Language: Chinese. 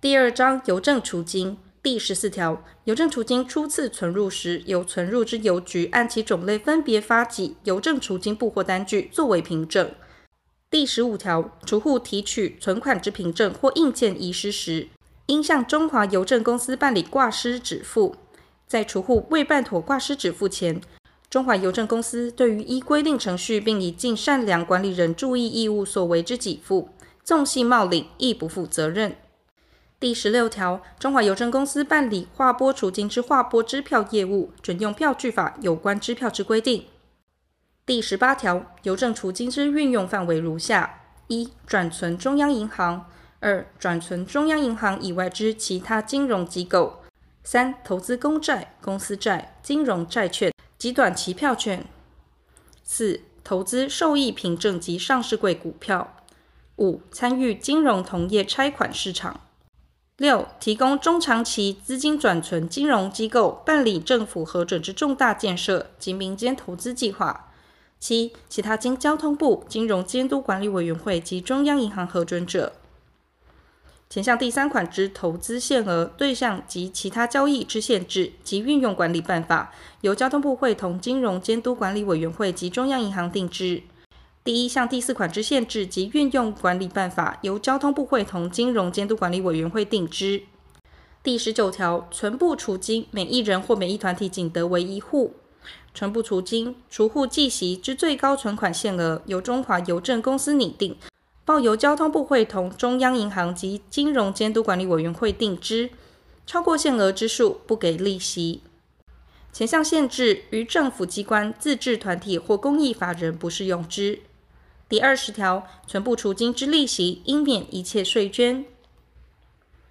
第二章邮政储金第十四条，邮政储金初次存入时，由存入之邮局按其种类分别发给邮政储金簿或单据作为凭证。第十五条，储户提取存款之凭证或印鉴遗失时，应向中华邮政公司办理挂失止付。在储户未办妥挂失止付前，中华邮政公司对于依规定程序并以尽善良管理人注意义务所为之给付，纵系冒领，亦不负责任。第十六条，中华邮政公司办理划拨储金之划拨支票业务，准用票据法有关支票之规定。第十八条，邮政储金之运用范围如下：一、转存中央银行；二、转存中央银行以外之其他金融机构。三、投资公债、公司债、金融债券及短期票券；四、投资受益凭证及上市柜股票；五、参与金融同业拆款市场；六、提供中长期资金转存金融机构办理政府核准之重大建设及民间投资计划；七、其他经交通部金融监督管理委员会及中央银行核准者。前项第三款之投资限额、对象及其他交易之限制及运用管理办法，由交通部会同金融监督管理委员会及中央银行定之。第一项第四款之限制及运用管理办法，由交通部会同金融监督管理委员会定之。第十九条，存簿储金，每一人或每一团体仅得为一户。存簿储金，储户计息之最高存款限额，由中华邮政公司拟定。报由交通部会同中央银行及金融监督管理委员会定之，超过限额之数不给利息。前项限制于政府机关、自治团体或公益法人不适用之。第二十条，存簿储金之利息应免一切税捐、